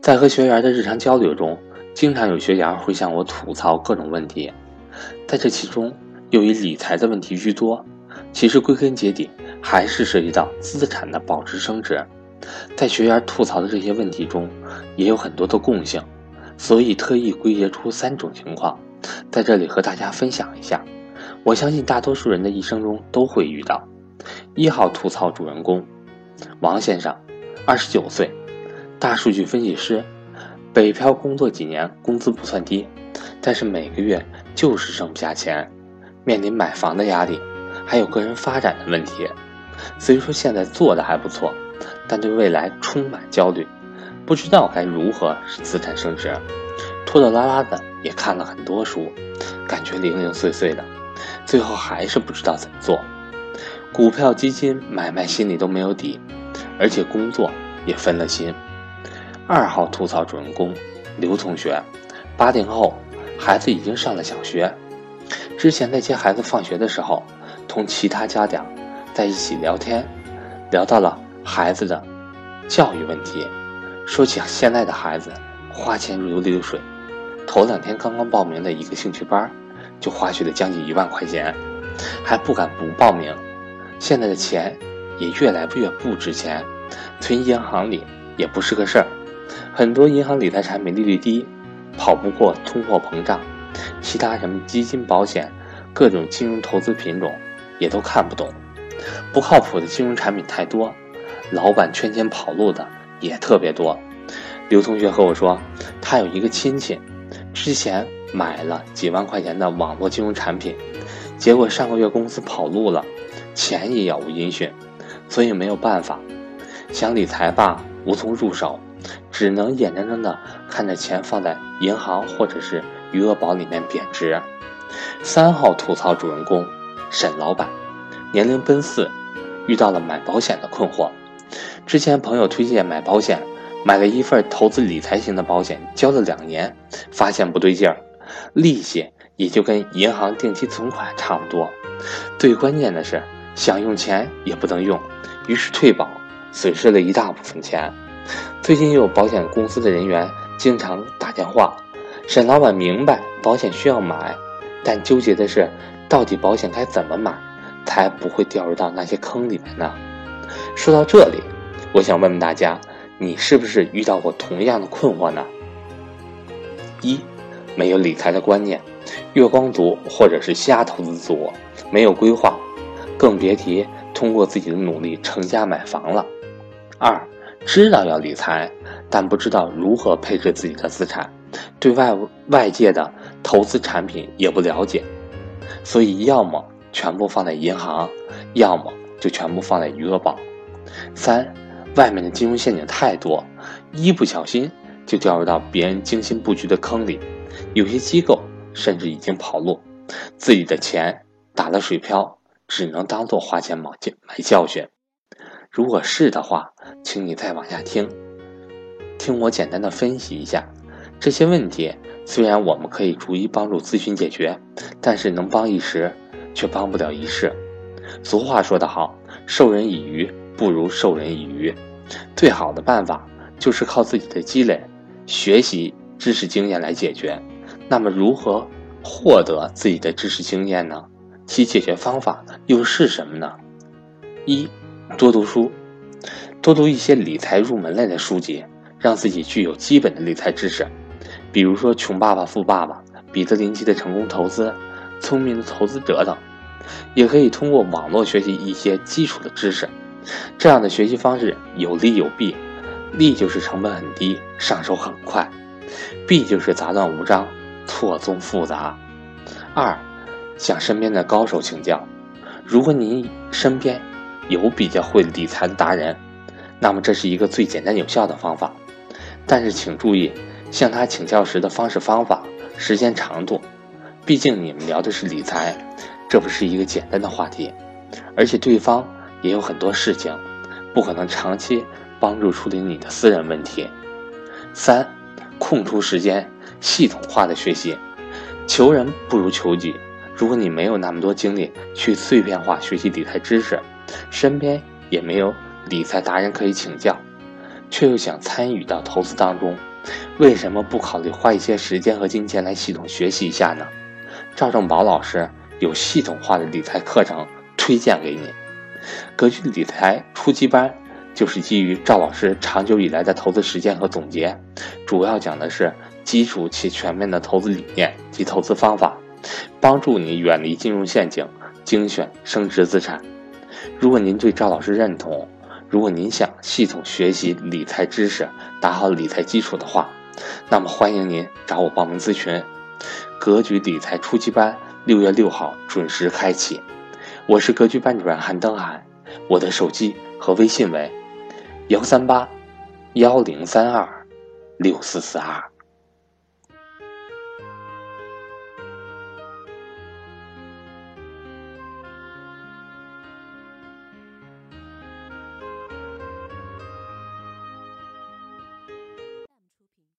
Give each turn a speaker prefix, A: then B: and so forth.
A: 在和学员的日常交流中，经常有学员会向我吐槽各种问题，在这其中，由于理财的问题居多，其实归根结底还是涉及到资产的保值升值。在学员吐槽的这些问题中，也有很多的共性，所以特意归结出三种情况，在这里和大家分享一下。我相信大多数人的一生中都会遇到。一号吐槽主人公王先生，二十九岁，大数据分析师，北漂工作几年，工资不算低，但是每个月就是剩不下钱，面临买房的压力，还有个人发展的问题。虽说现在做的还不错，但对未来充满焦虑，不知道该如何使资产升值，拖拖拉拉的也看了很多书，感觉零零碎碎的，最后还是不知道怎么做。股票、基金买卖心里都没有底，而且工作也分了心。二号吐槽主人公刘同学，八零后，孩子已经上了小学。之前在接孩子放学的时候，同其他家长在一起聊天，聊到了孩子的教育问题，说起现在的孩子花钱如流水，头两天刚刚报名的一个兴趣班，就花去了将近一万块钱，还不敢不报名。现在的钱也越来越不值钱，存银行里也不是个事儿。很多银行理财产品利率低，跑不过通货膨胀。其他什么基金、保险，各种金融投资品种也都看不懂。不靠谱的金融产品太多，老板圈钱跑路的也特别多。刘同学和我说，他有一个亲戚，之前买了几万块钱的网络金融产品，结果上个月公司跑路了。钱也杳无音讯，所以没有办法，想理财吧，无从入手，只能眼睁睁的看着钱放在银行或者是余额宝里面贬值。三号吐槽主人公沈老板，年龄奔四，遇到了买保险的困惑。之前朋友推荐买保险，买了一份投资理财型的保险，交了两年，发现不对劲儿，利息也就跟银行定期存款差不多。最关键的是。想用钱也不能用，于是退保，损失了一大部分钱。最近又有保险公司的人员经常打电话，沈老板明白保险需要买，但纠结的是到底保险该怎么买，才不会掉入到那些坑里面呢？说到这里，我想问问大家，你是不是遇到过同样的困惑呢？一，没有理财的观念，月光族或者是瞎投资族，没有规划。更别提通过自己的努力成家买房了。二，知道要理财，但不知道如何配置自己的资产，对外外界的投资产品也不了解，所以要么全部放在银行，要么就全部放在余额宝。三，外面的金融陷阱太多，一不小心就掉入到别人精心布局的坑里，有些机构甚至已经跑路，自己的钱打了水漂。只能当做花钱买教买教训。如果是的话，请你再往下听，听我简单的分析一下这些问题。虽然我们可以逐一帮助咨询解决，但是能帮一时，却帮不了一世。俗话说得好，授人以鱼不如授人以渔。最好的办法就是靠自己的积累、学习知识经验来解决。那么，如何获得自己的知识经验呢？其解决方法又是什么呢？一，多读书，多读一些理财入门类的书籍，让自己具有基本的理财知识，比如说《穷爸爸富爸爸》、彼得林奇的成功投资、聪明的投资者等。也可以通过网络学习一些基础的知识，这样的学习方式有利有弊。利就是成本很低，上手很快；弊就是杂乱无章，错综复杂。二。向身边的高手请教。如果您身边有比较会理财的达人，那么这是一个最简单有效的方法。但是请注意，向他请教时的方式方法、时间长度，毕竟你们聊的是理财，这不是一个简单的话题，而且对方也有很多事情，不可能长期帮助处理你的私人问题。三，空出时间，系统化的学习。求人不如求己。如果你没有那么多精力去碎片化学习理财知识，身边也没有理财达人可以请教，却又想参与到投资当中，为什么不考虑花一些时间和金钱来系统学习一下呢？赵正宝老师有系统化的理财课程推荐给你，格局理财初级班就是基于赵老师长久以来的投资实践和总结，主要讲的是基础且全面的投资理念及投资方法，帮助你远离金融陷阱，精选升值资产。如果您对赵老师认同，如果您想系统学习理财知识，打好理财基础的话，那么欢迎您找我报名咨询。格局理财初级班六月六号准时开启。我是格局班主任韩登海，我的手机和微信为幺三八幺零三二六四四二。